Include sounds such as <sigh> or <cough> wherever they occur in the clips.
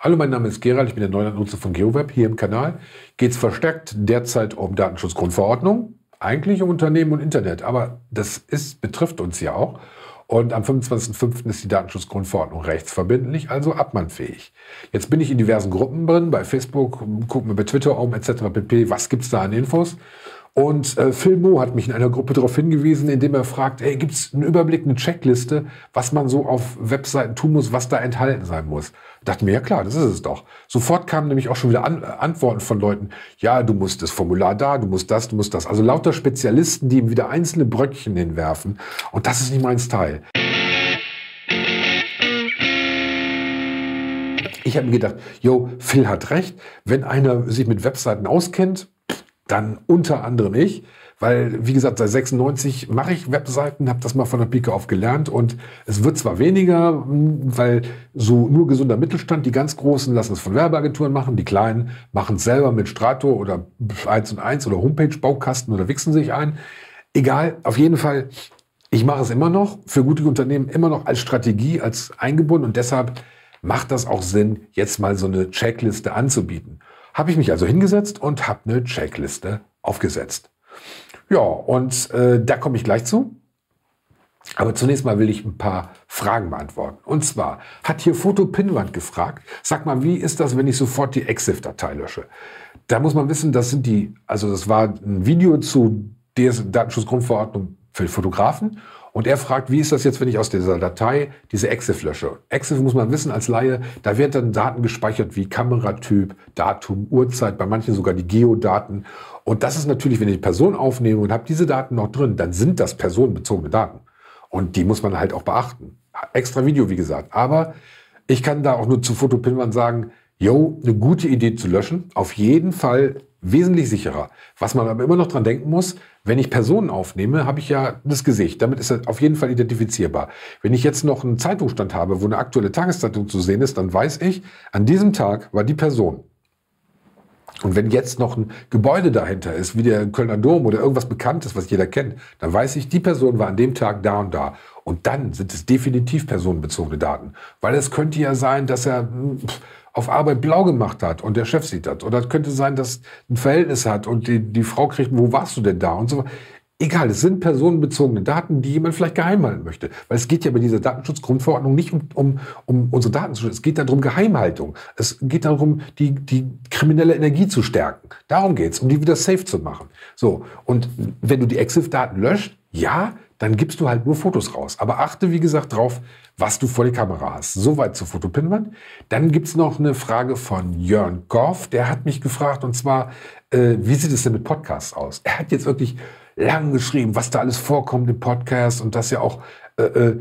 Hallo, mein Name ist Gerald, ich bin der Neulandnutzer von GeoWeb. Hier im Kanal geht es verstärkt derzeit um Datenschutzgrundverordnung, eigentlich um Unternehmen und Internet, aber das ist, betrifft uns ja auch. Und am 25.05. ist die Datenschutzgrundverordnung rechtsverbindlich, also abmannfähig. Jetzt bin ich in diversen Gruppen drin, bei Facebook, gucken wir bei Twitter um, etc. pp. Was gibt's da an Infos? Und äh, Phil Mo hat mich in einer Gruppe darauf hingewiesen, indem er fragt, hey, gibt es einen Überblick, eine Checkliste, was man so auf Webseiten tun muss, was da enthalten sein muss? Ich dachte mir, ja klar, das ist es doch. Sofort kamen nämlich auch schon wieder An Antworten von Leuten, ja, du musst das Formular da, du musst das, du musst das. Also lauter Spezialisten, die ihm wieder einzelne Bröckchen hinwerfen. Und das ist nicht mein Style. Ich habe mir gedacht, yo, Phil hat recht. Wenn einer sich mit Webseiten auskennt, dann unter anderem ich, weil, wie gesagt, seit 96 mache ich Webseiten, habe das mal von der Pike auf gelernt und es wird zwar weniger, weil so nur gesunder Mittelstand, die ganz Großen lassen es von Werbeagenturen machen, die Kleinen machen es selber mit Strato oder 1 und 1 oder Homepage-Baukasten oder wichsen sich ein. Egal, auf jeden Fall, ich mache es immer noch, für gute Unternehmen immer noch als Strategie, als eingebunden und deshalb macht das auch Sinn, jetzt mal so eine Checkliste anzubieten. Habe ich mich also hingesetzt und habe eine Checkliste aufgesetzt. Ja, und äh, da komme ich gleich zu. Aber zunächst mal will ich ein paar Fragen beantworten. Und zwar hat hier Foto Pinwand gefragt, sag mal, wie ist das, wenn ich sofort die EXIF-Datei lösche? Da muss man wissen, das sind die, also das war ein Video zu DS Datenschutzgrundverordnung für Fotografen und er fragt, wie ist das jetzt, wenn ich aus dieser Datei diese EXIF lösche? EXIF muss man wissen als Laie, da werden dann Daten gespeichert wie Kameratyp, Datum, Uhrzeit, bei manchen sogar die Geodaten. Und das ist natürlich, wenn ich die Person aufnehme und habe diese Daten noch drin, dann sind das personenbezogene Daten. Und die muss man halt auch beachten. Extra Video, wie gesagt. Aber ich kann da auch nur zu Fotopinwand sagen, yo, eine gute Idee zu löschen. Auf jeden Fall wesentlich sicherer. Was man aber immer noch dran denken muss, wenn ich Personen aufnehme, habe ich ja das Gesicht. Damit ist er auf jeden Fall identifizierbar. Wenn ich jetzt noch einen Zeitungsstand habe, wo eine aktuelle Tageszeitung zu sehen ist, dann weiß ich, an diesem Tag war die Person. Und wenn jetzt noch ein Gebäude dahinter ist, wie der Kölner Dom oder irgendwas Bekanntes, was jeder kennt, dann weiß ich, die Person war an dem Tag da und da. Und dann sind es definitiv personenbezogene Daten. Weil es könnte ja sein, dass er hm, auf Arbeit blau gemacht hat und der Chef sieht das. Oder es könnte sein, dass ein Verhältnis hat und die, die Frau kriegt, wo warst du denn da und so. Egal, es sind personenbezogene Daten, die jemand vielleicht geheim halten möchte. Weil es geht ja bei dieser Datenschutzgrundverordnung nicht um, um, um unsere Daten zu. Es geht darum, Geheimhaltung. Es geht darum, die, die kriminelle Energie zu stärken. Darum geht's, um die wieder safe zu machen. So, und wenn du die EXIF-Daten löscht, ja, dann gibst du halt nur Fotos raus. Aber achte, wie gesagt, drauf, was du vor die Kamera hast. Soweit zur Fotopinwand. Dann gibt's noch eine Frage von Jörn Goff. Der hat mich gefragt, und zwar, äh, wie sieht es denn mit Podcasts aus? Er hat jetzt wirklich lang geschrieben, was da alles vorkommt im Podcast und dass ja auch äh, äh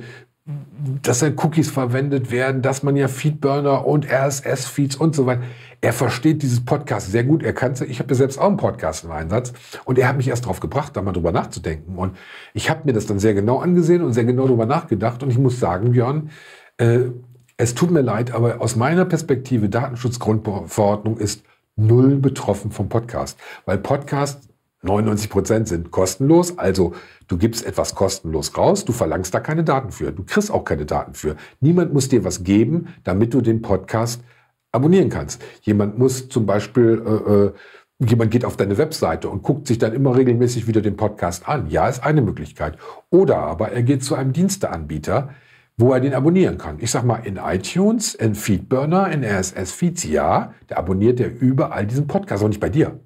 dass ja Cookies verwendet werden, dass man ja Feedburner und RSS-Feeds und so weiter. Er versteht dieses Podcast sehr gut. Er kann Ich habe ja selbst auch einen Podcast im Einsatz und er hat mich erst darauf gebracht, da mal drüber nachzudenken. Und ich habe mir das dann sehr genau angesehen und sehr genau drüber nachgedacht. Und ich muss sagen, Björn, äh, es tut mir leid, aber aus meiner Perspektive Datenschutzgrundverordnung ist null betroffen vom Podcast, weil Podcast 99 Prozent sind kostenlos. Also du gibst etwas kostenlos raus, du verlangst da keine Daten für. Du kriegst auch keine Daten für. Niemand muss dir was geben, damit du den Podcast abonnieren kannst. Jemand muss zum Beispiel, äh, äh, jemand geht auf deine Webseite und guckt sich dann immer regelmäßig wieder den Podcast an. Ja, ist eine Möglichkeit. Oder aber er geht zu einem Diensteanbieter, wo er den abonnieren kann. Ich sag mal, in iTunes, in Feedburner, in RSS-Feeds, ja, der abonniert er überall diesen Podcast, aber nicht bei dir.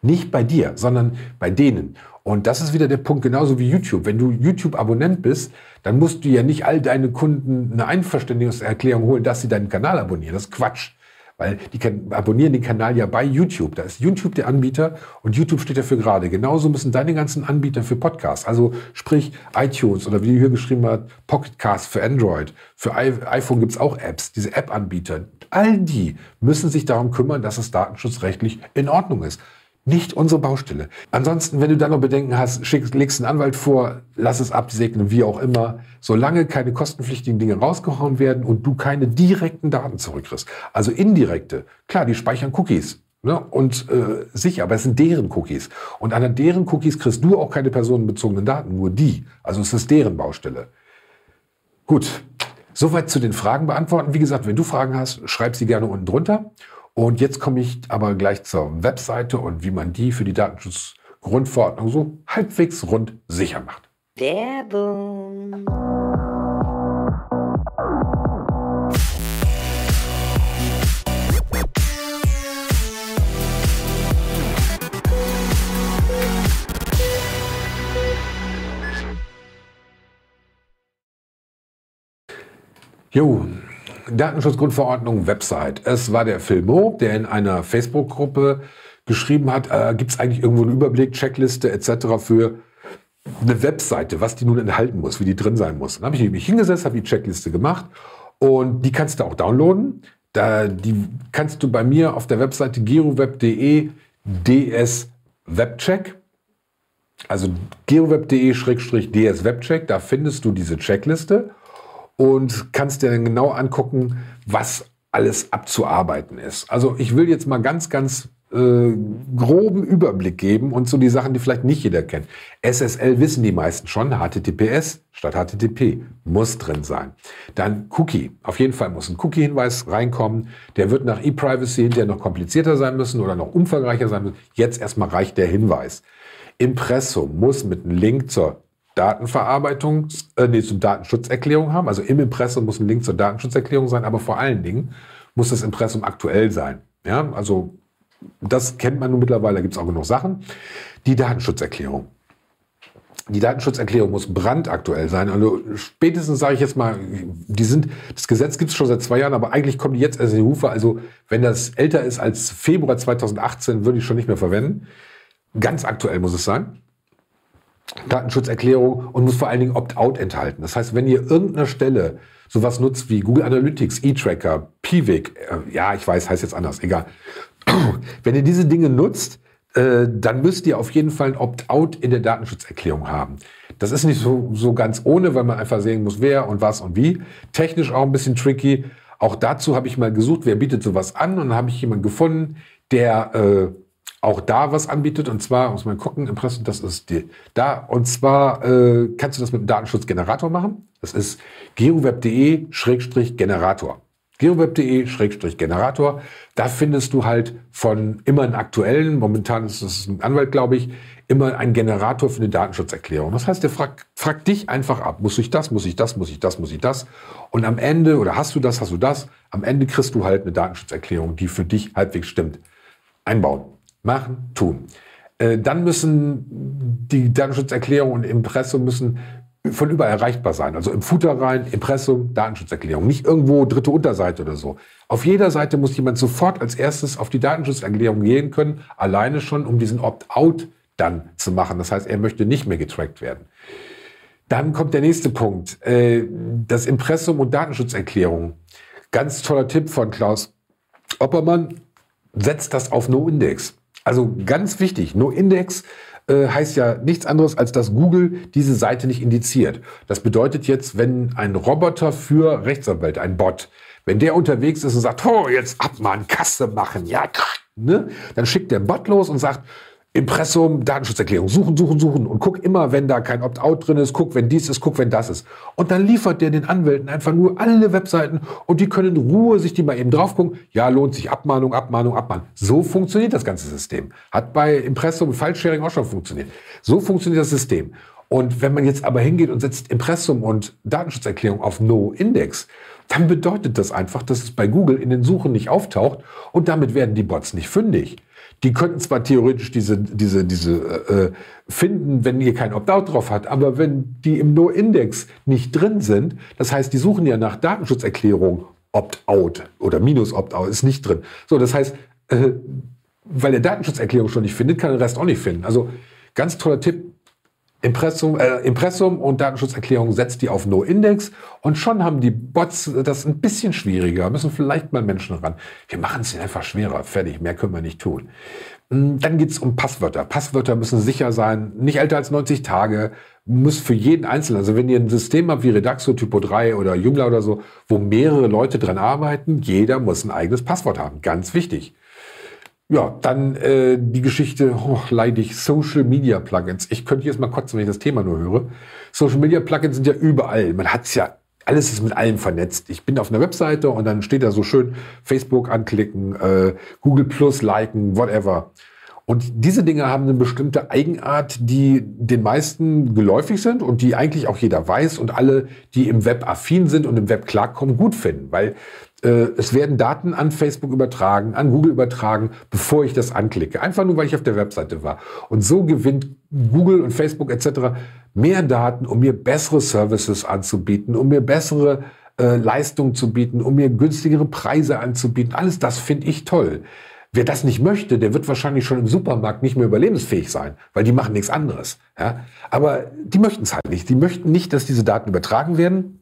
Nicht bei dir, sondern bei denen. Und das ist wieder der Punkt, genauso wie YouTube. Wenn du YouTube-Abonnent bist, dann musst du ja nicht all deine Kunden eine Einverständniserklärung holen, dass sie deinen Kanal abonnieren. Das ist Quatsch. Weil die abonnieren den Kanal ja bei YouTube. Da ist YouTube der Anbieter und YouTube steht dafür gerade. Genauso müssen deine ganzen Anbieter für Podcasts, also sprich iTunes oder wie du hier geschrieben hast, Pocketcast für Android. Für iPhone gibt es auch Apps, diese App-Anbieter. All die müssen sich darum kümmern, dass es datenschutzrechtlich in Ordnung ist. Nicht unsere Baustelle. Ansonsten, wenn du da noch Bedenken hast, schick, legst einen Anwalt vor, lass es absegnen, wie auch immer. Solange keine kostenpflichtigen Dinge rausgehauen werden und du keine direkten Daten zurückkriegst. Also indirekte. Klar, die speichern Cookies. Ne? Und äh, sicher, aber es sind deren Cookies. Und an deren Cookies kriegst du auch keine personenbezogenen Daten, nur die. Also es ist deren Baustelle. Gut, Soweit zu den Fragen beantworten. Wie gesagt, wenn du Fragen hast, schreib sie gerne unten drunter. Und jetzt komme ich aber gleich zur Webseite und wie man die für die Datenschutzgrundverordnung so halbwegs rund sicher macht. Werbung. Jo, Datenschutzgrundverordnung, Website. Es war der Phil Mo, der in einer Facebook-Gruppe geschrieben hat, äh, gibt es eigentlich irgendwo einen Überblick, Checkliste etc. für eine Webseite, was die nun enthalten muss, wie die drin sein muss. Dann habe ich mich hingesetzt, habe die Checkliste gemacht und die kannst du auch downloaden. Da, die kannst du bei mir auf der Webseite geroweb.de ds webcheck, also geroweb.de-ds webcheck, da findest du diese Checkliste und kannst dir dann genau angucken, was alles abzuarbeiten ist. Also ich will jetzt mal ganz, ganz äh, groben Überblick geben und so die Sachen, die vielleicht nicht jeder kennt. SSL wissen die meisten schon, HTTPS statt HTTP muss drin sein. Dann Cookie, auf jeden Fall muss ein Cookie-Hinweis reinkommen. Der wird nach ePrivacy hinterher noch komplizierter sein müssen oder noch umfangreicher sein müssen. Jetzt erstmal reicht der Hinweis. Impressum muss mit einem Link zur Datenverarbeitung, äh, nee, zum Datenschutzerklärung haben. Also im Impressum muss ein Link zur Datenschutzerklärung sein, aber vor allen Dingen muss das Impressum aktuell sein. Ja, also das kennt man nun mittlerweile, da gibt es auch genug Sachen. Die Datenschutzerklärung. Die Datenschutzerklärung muss brandaktuell sein. Also spätestens sage ich jetzt mal, die sind, das Gesetz gibt es schon seit zwei Jahren, aber eigentlich kommen die jetzt erst in die Hufe. Also wenn das älter ist als Februar 2018, würde ich schon nicht mehr verwenden. Ganz aktuell muss es sein. Datenschutzerklärung und muss vor allen Dingen Opt-out enthalten. Das heißt, wenn ihr irgendeiner Stelle sowas nutzt wie Google Analytics, E-Tracker, Piwik, äh, ja, ich weiß, heißt jetzt anders, egal. <clears throat> wenn ihr diese Dinge nutzt, äh, dann müsst ihr auf jeden Fall ein Opt-out in der Datenschutzerklärung haben. Das ist nicht so, so ganz ohne, weil man einfach sehen muss, wer und was und wie. Technisch auch ein bisschen tricky. Auch dazu habe ich mal gesucht, wer bietet sowas an und dann habe ich jemanden gefunden, der äh, auch da was anbietet. Und zwar, muss man gucken, Impressum, das ist die, da. Und zwar äh, kannst du das mit einem Datenschutzgenerator machen. Das ist geroweb.de-generator. geroweb.de-generator. Da findest du halt von immer einen aktuellen, momentan ist es ein Anwalt, glaube ich, immer einen Generator für eine Datenschutzerklärung. Das heißt, der fragt, fragt dich einfach ab. Muss ich das, muss ich das, muss ich das, muss ich das? Und am Ende, oder hast du das, hast du das? Am Ende kriegst du halt eine Datenschutzerklärung, die für dich halbwegs stimmt. Einbauen. Machen, tun. Äh, dann müssen die Datenschutzerklärung und Impressum müssen von überall erreichbar sein. Also im Footer rein, Impressum, Datenschutzerklärung. Nicht irgendwo dritte Unterseite oder so. Auf jeder Seite muss jemand sofort als erstes auf die Datenschutzerklärung gehen können, alleine schon, um diesen Opt-out dann zu machen. Das heißt, er möchte nicht mehr getrackt werden. Dann kommt der nächste Punkt. Äh, das Impressum und Datenschutzerklärung. Ganz toller Tipp von Klaus Oppermann. Setzt das auf No-Index. Also ganz wichtig, No-Index äh, heißt ja nichts anderes, als dass Google diese Seite nicht indiziert. Das bedeutet jetzt, wenn ein Roboter für Rechtsanwälte, ein Bot, wenn der unterwegs ist und sagt, oh, jetzt ab mal Kasse machen, ja, ne? dann schickt der Bot los und sagt, Impressum, Datenschutzerklärung, suchen, suchen, suchen und guck immer, wenn da kein Opt-out drin ist, guck, wenn dies ist, guck, wenn das ist. Und dann liefert der den Anwälten einfach nur alle Webseiten und die können in Ruhe sich die mal eben drauf gucken. Ja, lohnt sich Abmahnung, Abmahnung, Abmahnung. So funktioniert das ganze System. Hat bei Impressum und File-Sharing auch schon funktioniert. So funktioniert das System. Und wenn man jetzt aber hingeht und setzt Impressum und Datenschutzerklärung auf No-Index, dann bedeutet das einfach, dass es bei Google in den Suchen nicht auftaucht und damit werden die Bots nicht fündig. Die könnten zwar theoretisch diese, diese, diese äh, finden, wenn ihr kein Opt-out drauf hat, aber wenn die im No-Index nicht drin sind, das heißt, die suchen ja nach Datenschutzerklärung Opt-out oder minus Opt-out ist nicht drin. So, das heißt, äh, weil der Datenschutzerklärung schon nicht findet, kann der Rest auch nicht finden. Also ganz toller Tipp, Impressum, äh, Impressum und Datenschutzerklärung setzt die auf No-Index und schon haben die Bots das ein bisschen schwieriger, müssen vielleicht mal Menschen ran. Wir machen es einfach schwerer, fertig, mehr können wir nicht tun. Hm, dann geht es um Passwörter. Passwörter müssen sicher sein, nicht älter als 90 Tage, muss für jeden Einzelnen, also wenn ihr ein System habt wie Redaxo, Typo 3 oder Joomla oder so, wo mehrere Leute dran arbeiten, jeder muss ein eigenes Passwort haben, ganz wichtig. Ja, dann äh, die Geschichte, oh, leidig, Social Media Plugins. Ich könnte jetzt mal kotzen, wenn ich das Thema nur höre. Social Media Plugins sind ja überall. Man hat es ja alles ist mit allem vernetzt. Ich bin auf einer Webseite und dann steht da so schön Facebook anklicken, äh, Google Plus liken, whatever. Und diese Dinge haben eine bestimmte Eigenart, die den meisten geläufig sind und die eigentlich auch jeder weiß und alle, die im Web affin sind und im Web klarkommen, gut finden. Weil äh, es werden Daten an Facebook übertragen, an Google übertragen, bevor ich das anklicke. Einfach nur, weil ich auf der Webseite war. Und so gewinnt Google und Facebook etc. mehr Daten, um mir bessere Services anzubieten, um mir bessere äh, Leistungen zu bieten, um mir günstigere Preise anzubieten. Alles das finde ich toll. Wer das nicht möchte, der wird wahrscheinlich schon im Supermarkt nicht mehr überlebensfähig sein, weil die machen nichts anderes. Ja? Aber die möchten es halt nicht. Die möchten nicht, dass diese Daten übertragen werden.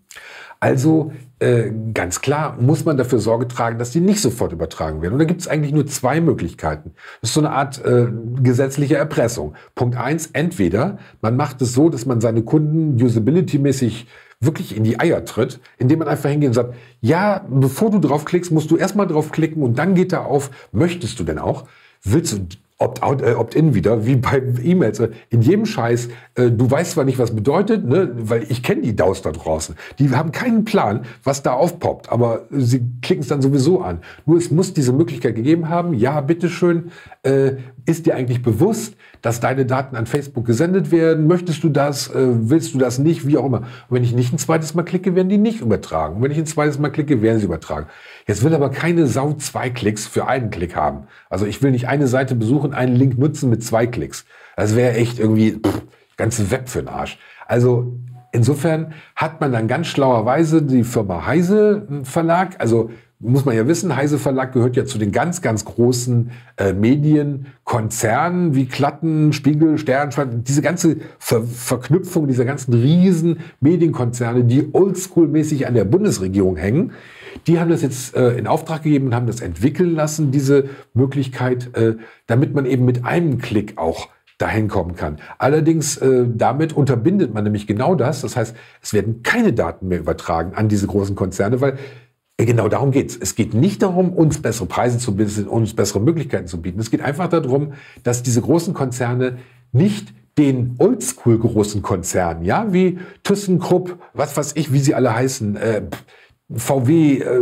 Also äh, ganz klar muss man dafür Sorge tragen, dass die nicht sofort übertragen werden. Und da gibt es eigentlich nur zwei Möglichkeiten. Das ist so eine Art äh, gesetzliche Erpressung. Punkt eins: Entweder man macht es so, dass man seine Kunden usability-mäßig wirklich in die Eier tritt, indem man einfach hingeht und sagt, ja, bevor du draufklickst, musst du erstmal draufklicken und dann geht da auf, möchtest du denn auch? Willst du Opt-out, äh, Opt-in wieder, wie bei E-Mails. In jedem Scheiß, äh, du weißt zwar nicht, was bedeutet, ne, weil ich kenne die DAOs da draußen. Die haben keinen Plan, was da aufpoppt, aber sie klicken es dann sowieso an. Nur es muss diese Möglichkeit gegeben haben, ja, bitteschön, äh, ist dir eigentlich bewusst, dass deine Daten an Facebook gesendet werden? Möchtest du das? Äh, willst du das nicht? Wie auch immer. Und wenn ich nicht ein zweites Mal klicke, werden die nicht übertragen. Und wenn ich ein zweites Mal klicke, werden sie übertragen. Jetzt will aber keine Sau zwei Klicks für einen Klick haben. Also ich will nicht eine Seite besuchen, einen Link nutzen mit zwei Klicks. Das wäre echt irgendwie pff, ganze Web für den Arsch. Also insofern hat man dann ganz schlauerweise die Firma Heise Verlag, also muss man ja wissen, Heise Verlag gehört ja zu den ganz, ganz großen äh, Medienkonzernen wie Klatten, Spiegel, Stern, diese ganze Ver Verknüpfung dieser ganzen riesen Medienkonzerne, die oldschool-mäßig an der Bundesregierung hängen. Die haben das jetzt äh, in Auftrag gegeben und haben das entwickeln lassen, diese Möglichkeit, äh, damit man eben mit einem Klick auch dahin kommen kann. Allerdings äh, damit unterbindet man nämlich genau das. Das heißt, es werden keine Daten mehr übertragen an diese großen Konzerne, weil Genau darum geht's. Es geht nicht darum, uns bessere Preise zu bieten, uns bessere Möglichkeiten zu bieten. Es geht einfach darum, dass diese großen Konzerne nicht den oldschool großen Konzernen, ja, wie ThyssenKrupp, was weiß ich, wie sie alle heißen, äh, VW, äh,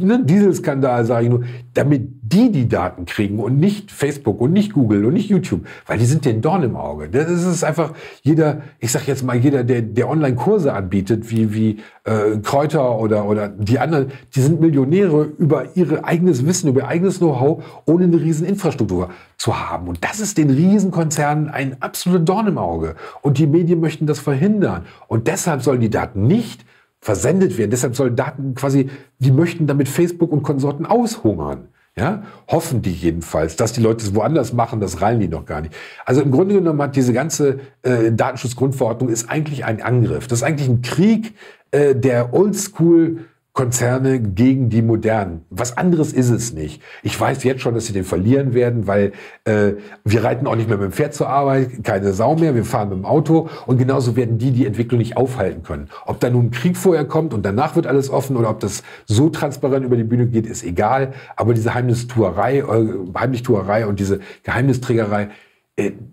ne, Dieselskandal, sage ich nur, damit die die Daten kriegen und nicht Facebook und nicht Google und nicht YouTube, weil die sind den Dorn im Auge. Das ist einfach jeder, ich sag jetzt mal, jeder, der, der Online-Kurse anbietet, wie, wie äh, Kräuter oder, oder die anderen, die sind Millionäre über ihr eigenes Wissen, über ihr eigenes Know-how, ohne eine riesen Infrastruktur zu haben. Und das ist den Riesenkonzernen ein absoluter Dorn im Auge. Und die Medien möchten das verhindern. Und deshalb sollen die Daten nicht versendet werden. Deshalb sollen Daten quasi, die möchten damit Facebook und Konsorten aushungern. Ja, hoffen die jedenfalls, dass die Leute es woanders machen, das reilen die noch gar nicht. Also im Grunde genommen hat diese ganze äh, Datenschutzgrundverordnung ist eigentlich ein Angriff. Das ist eigentlich ein Krieg äh, der Oldschool Konzerne gegen die modernen. Was anderes ist es nicht. Ich weiß jetzt schon, dass sie den verlieren werden, weil äh, wir reiten auch nicht mehr mit dem Pferd zur Arbeit, keine Sau mehr, wir fahren mit dem Auto und genauso werden die die Entwicklung nicht aufhalten können. Ob da nun ein Krieg vorher kommt und danach wird alles offen oder ob das so transparent über die Bühne geht, ist egal. Aber diese Heimnistuerei, äh, Heimlichtuerei und diese Geheimnisträgerei,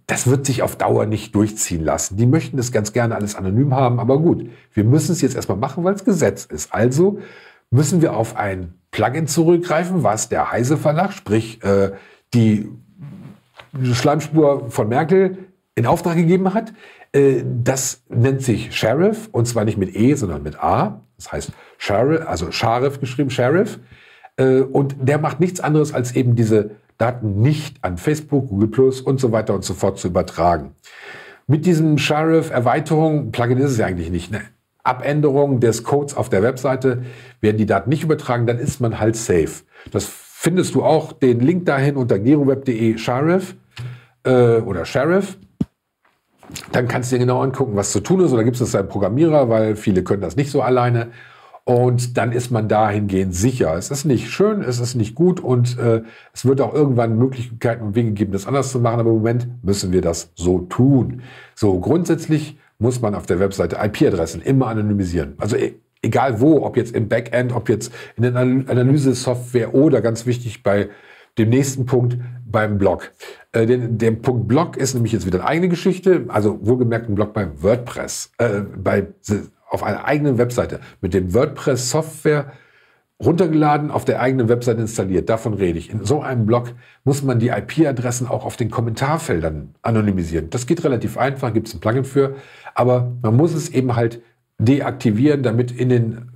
das wird sich auf Dauer nicht durchziehen lassen. Die möchten das ganz gerne alles anonym haben, aber gut, wir müssen es jetzt erstmal machen, weil es Gesetz ist. Also müssen wir auf ein Plugin zurückgreifen, was der Heise Verlag, sprich äh, die Schleimspur von Merkel in Auftrag gegeben hat. Äh, das nennt sich Sheriff und zwar nicht mit E, sondern mit A. Das heißt Sheriff, also Sheriff geschrieben, Sheriff. Äh, und der macht nichts anderes als eben diese Daten nicht an Facebook, Google Plus und so weiter und so fort zu übertragen. Mit diesem Sheriff-Erweiterung, Plugin ist es ja eigentlich nicht, eine Abänderung des Codes auf der Webseite, werden die Daten nicht übertragen, dann ist man halt safe. Das findest du auch, den Link dahin unter geroweb.de Sheriff äh, oder Sheriff. Dann kannst du dir genau angucken, was zu tun ist. Oder gibt es einen Programmierer, weil viele können das nicht so alleine. Und dann ist man dahingehend sicher. Es ist nicht schön, es ist nicht gut und äh, es wird auch irgendwann Möglichkeiten und Wege geben, das anders zu machen. Aber im Moment müssen wir das so tun. So, grundsätzlich muss man auf der Webseite IP-Adressen immer anonymisieren. Also e egal wo, ob jetzt im Backend, ob jetzt in der Analyse-Software oder ganz wichtig bei dem nächsten Punkt beim Blog. Äh, den, der Punkt Blog ist nämlich jetzt wieder eine eigene Geschichte, also wohlgemerkt ein Blog bei WordPress, äh, bei auf einer eigenen Webseite mit dem WordPress-Software runtergeladen, auf der eigenen Webseite installiert. Davon rede ich. In so einem Blog muss man die IP-Adressen auch auf den Kommentarfeldern anonymisieren. Das geht relativ einfach, gibt es ein Plugin für, aber man muss es eben halt deaktivieren, damit in den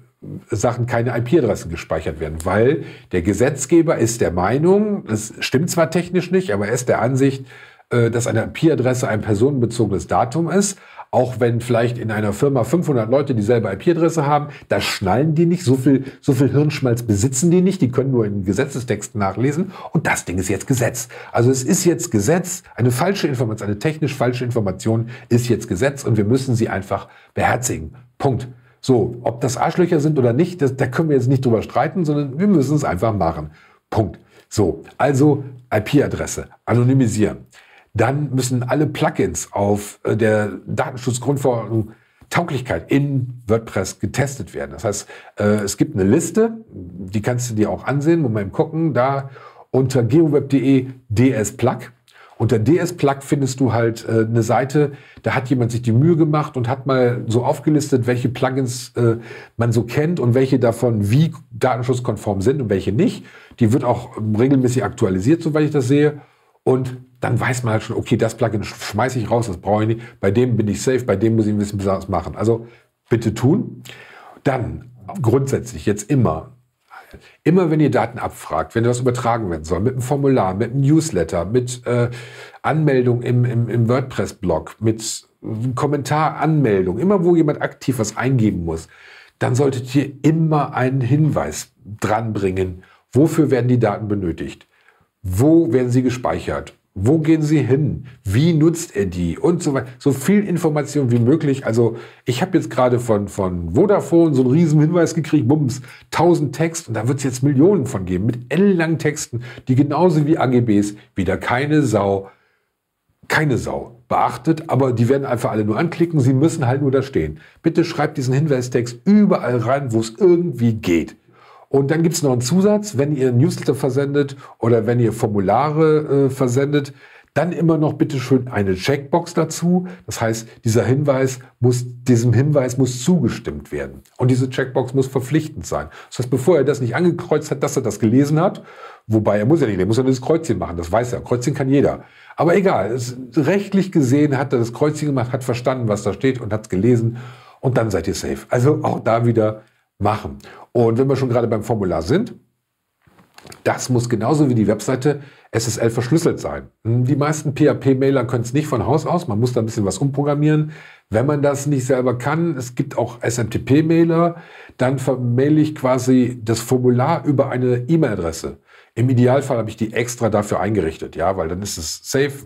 Sachen keine IP-Adressen gespeichert werden, weil der Gesetzgeber ist der Meinung, das stimmt zwar technisch nicht, aber er ist der Ansicht, dass eine IP-Adresse ein personenbezogenes Datum ist, auch wenn vielleicht in einer Firma 500 Leute dieselbe IP-Adresse haben, da schnallen die nicht, so viel, so viel Hirnschmalz besitzen die nicht, die können nur in Gesetzestexten nachlesen und das Ding ist jetzt Gesetz. Also es ist jetzt Gesetz, eine falsche Information, eine technisch falsche Information ist jetzt Gesetz und wir müssen sie einfach beherzigen. Punkt. So, ob das Arschlöcher sind oder nicht, das, da können wir jetzt nicht drüber streiten, sondern wir müssen es einfach machen. Punkt. So, also IP-Adresse, anonymisieren. Dann müssen alle Plugins auf äh, der Datenschutzgrundverordnung Tauglichkeit in WordPress getestet werden. Das heißt, äh, es gibt eine Liste, die kannst du dir auch ansehen, Moment gucken, da unter geoweb.de ds-plug unter DS-Plug findest du halt äh, eine Seite, da hat jemand sich die Mühe gemacht und hat mal so aufgelistet, welche Plugins man so kennt und welche davon wie datenschutzkonform sind und welche nicht. Die wird auch regelmäßig aktualisiert, soweit ich das sehe. Und dann weiß man halt schon, okay, das Plugin schmeiße ich raus, das brauche ich nicht. Bei dem bin ich safe, bei dem muss ich ein bisschen besonders machen. Also bitte tun. Dann grundsätzlich jetzt immer Immer wenn ihr Daten abfragt, wenn das übertragen werden soll, mit einem Formular, mit einem Newsletter, mit äh, Anmeldung im, im, im WordPress-Blog, mit Kommentaranmeldung, immer wo jemand aktiv was eingeben muss, dann solltet ihr immer einen Hinweis dranbringen, wofür werden die Daten benötigt, wo werden sie gespeichert wo gehen Sie hin? Wie nutzt er die? Und so weiter. So viel Information wie möglich. Also ich habe jetzt gerade von, von Vodafone so einen riesen Hinweis gekriegt, bums, 1000 Text und da wird es jetzt Millionen von geben mit ellenlangen Texten, die genauso wie AGBs wieder keine Sau, keine Sau beachtet, aber die werden einfach alle nur anklicken, sie müssen halt nur da stehen. Bitte schreibt diesen Hinweistext überall rein, wo es irgendwie geht. Und dann gibt es noch einen Zusatz, wenn ihr Newsletter versendet oder wenn ihr Formulare äh, versendet, dann immer noch bitte schön eine Checkbox dazu. Das heißt, dieser Hinweis muss, diesem Hinweis muss zugestimmt werden. Und diese Checkbox muss verpflichtend sein. Das heißt, bevor er das nicht angekreuzt hat, dass er das gelesen hat, wobei er muss ja nicht, er muss ja das Kreuzchen machen, das weiß er. Kreuzchen kann jeder. Aber egal, es, rechtlich gesehen hat er das Kreuzchen gemacht, hat verstanden, was da steht und hat es gelesen und dann seid ihr safe. Also auch da wieder machen. Und wenn wir schon gerade beim Formular sind, das muss genauso wie die Webseite SSL verschlüsselt sein. Die meisten PHP-Mailer können es nicht von Haus aus. Man muss da ein bisschen was umprogrammieren. Wenn man das nicht selber kann, es gibt auch SMTP-Mailer, dann vermaile ich quasi das Formular über eine E-Mail-Adresse. Im Idealfall habe ich die extra dafür eingerichtet, ja, weil dann ist es safe,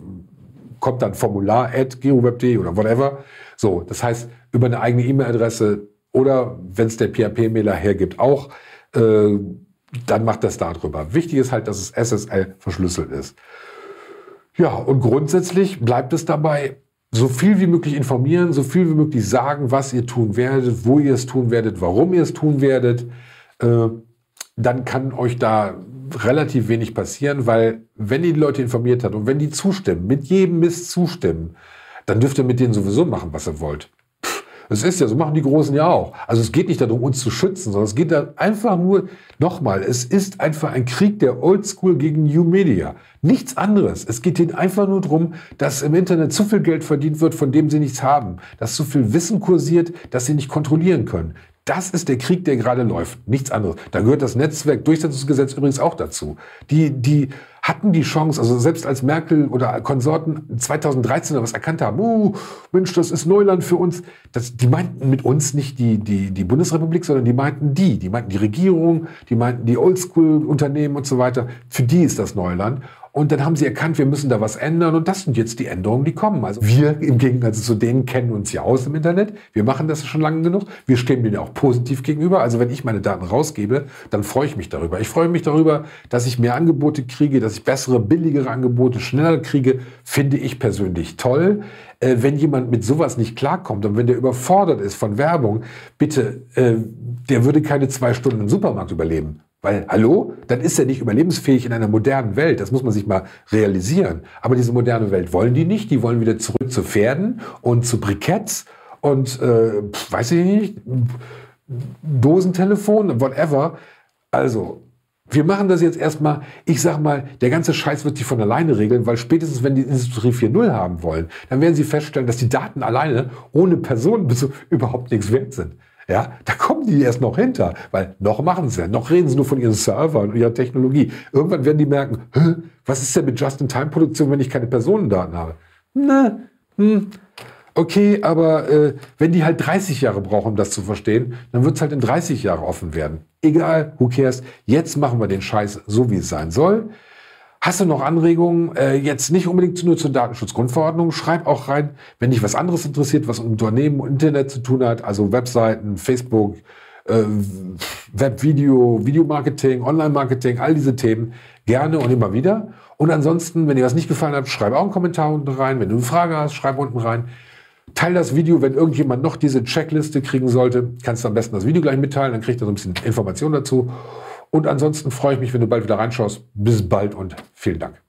kommt dann Formular at geroweb.de oder whatever. So, das heißt, über eine eigene E-Mail-Adresse oder wenn es der PHP-Mailer hergibt, auch, äh, dann macht das darüber. Wichtig ist halt, dass es SSL verschlüsselt ist. Ja, und grundsätzlich bleibt es dabei, so viel wie möglich informieren, so viel wie möglich sagen, was ihr tun werdet, wo ihr es tun werdet, warum ihr es tun werdet. Äh, dann kann euch da relativ wenig passieren, weil wenn ihr die Leute informiert habt und wenn die zustimmen, mit jedem Mist zustimmen, dann dürft ihr mit denen sowieso machen, was ihr wollt. Es ist ja, so machen die Großen ja auch. Also es geht nicht darum, uns zu schützen, sondern es geht dann einfach nur, nochmal, es ist einfach ein Krieg der Oldschool gegen New Media. Nichts anderes. Es geht ihnen einfach nur darum, dass im Internet zu viel Geld verdient wird, von dem sie nichts haben. Dass zu viel Wissen kursiert, das sie nicht kontrollieren können. Das ist der Krieg, der gerade läuft. Nichts anderes. Da gehört das Netzwerkdurchsetzungsgesetz übrigens auch dazu. Die, die hatten die Chance, also selbst als Merkel oder Konsorten 2013 was erkannt haben, uh, Mensch, das ist Neuland für uns. Das, die meinten mit uns nicht die, die, die Bundesrepublik, sondern die meinten die. Die meinten die Regierung, die meinten die Oldschool-Unternehmen und so weiter. Für die ist das Neuland. Und dann haben sie erkannt, wir müssen da was ändern. Und das sind jetzt die Änderungen, die kommen. Also wir im Gegensatz zu denen kennen uns ja aus im Internet. Wir machen das schon lange genug. Wir stehen denen auch positiv gegenüber. Also wenn ich meine Daten rausgebe, dann freue ich mich darüber. Ich freue mich darüber, dass ich mehr Angebote kriege, dass ich bessere, billigere Angebote schneller kriege. Finde ich persönlich toll. Äh, wenn jemand mit sowas nicht klarkommt und wenn der überfordert ist von Werbung, bitte, äh, der würde keine zwei Stunden im Supermarkt überleben. Weil, hallo, dann ist er nicht überlebensfähig in einer modernen Welt. Das muss man sich mal realisieren. Aber diese moderne Welt wollen die nicht. Die wollen wieder zurück zu Pferden und zu Briketts und äh, weiß ich nicht, Dosentelefon, whatever. Also, wir machen das jetzt erstmal, ich sag mal, der ganze Scheiß wird sich von alleine regeln, weil spätestens, wenn die Industrie 4.0 haben wollen, dann werden sie feststellen, dass die Daten alleine ohne Personenbezug <laughs> überhaupt nichts wert sind. Ja, da kommen die erst noch hinter, weil noch machen sie, noch reden sie nur von ihren Servern und ihrer Technologie. Irgendwann werden die merken, was ist denn mit Just-in-Time-Produktion, wenn ich keine Personendaten habe? Na, hm, okay, aber äh, wenn die halt 30 Jahre brauchen, um das zu verstehen, dann wird es halt in 30 Jahre offen werden. Egal, who cares, jetzt machen wir den Scheiß so, wie es sein soll. Hast du noch Anregungen? Äh, jetzt nicht unbedingt nur zur Datenschutzgrundverordnung. Schreib auch rein, wenn dich was anderes interessiert, was Unternehmen und Internet zu tun hat, also Webseiten, Facebook, äh, Webvideo, Videomarketing, Online-Marketing, all diese Themen gerne und immer wieder. Und ansonsten, wenn dir was nicht gefallen hat, schreib auch einen Kommentar unten rein. Wenn du eine Frage hast, schreib unten rein. Teil das Video, wenn irgendjemand noch diese Checkliste kriegen sollte, kannst du am besten das Video gleich mitteilen, dann kriegt er so ein bisschen Information dazu. Und ansonsten freue ich mich, wenn du bald wieder reinschaust. Bis bald und vielen Dank.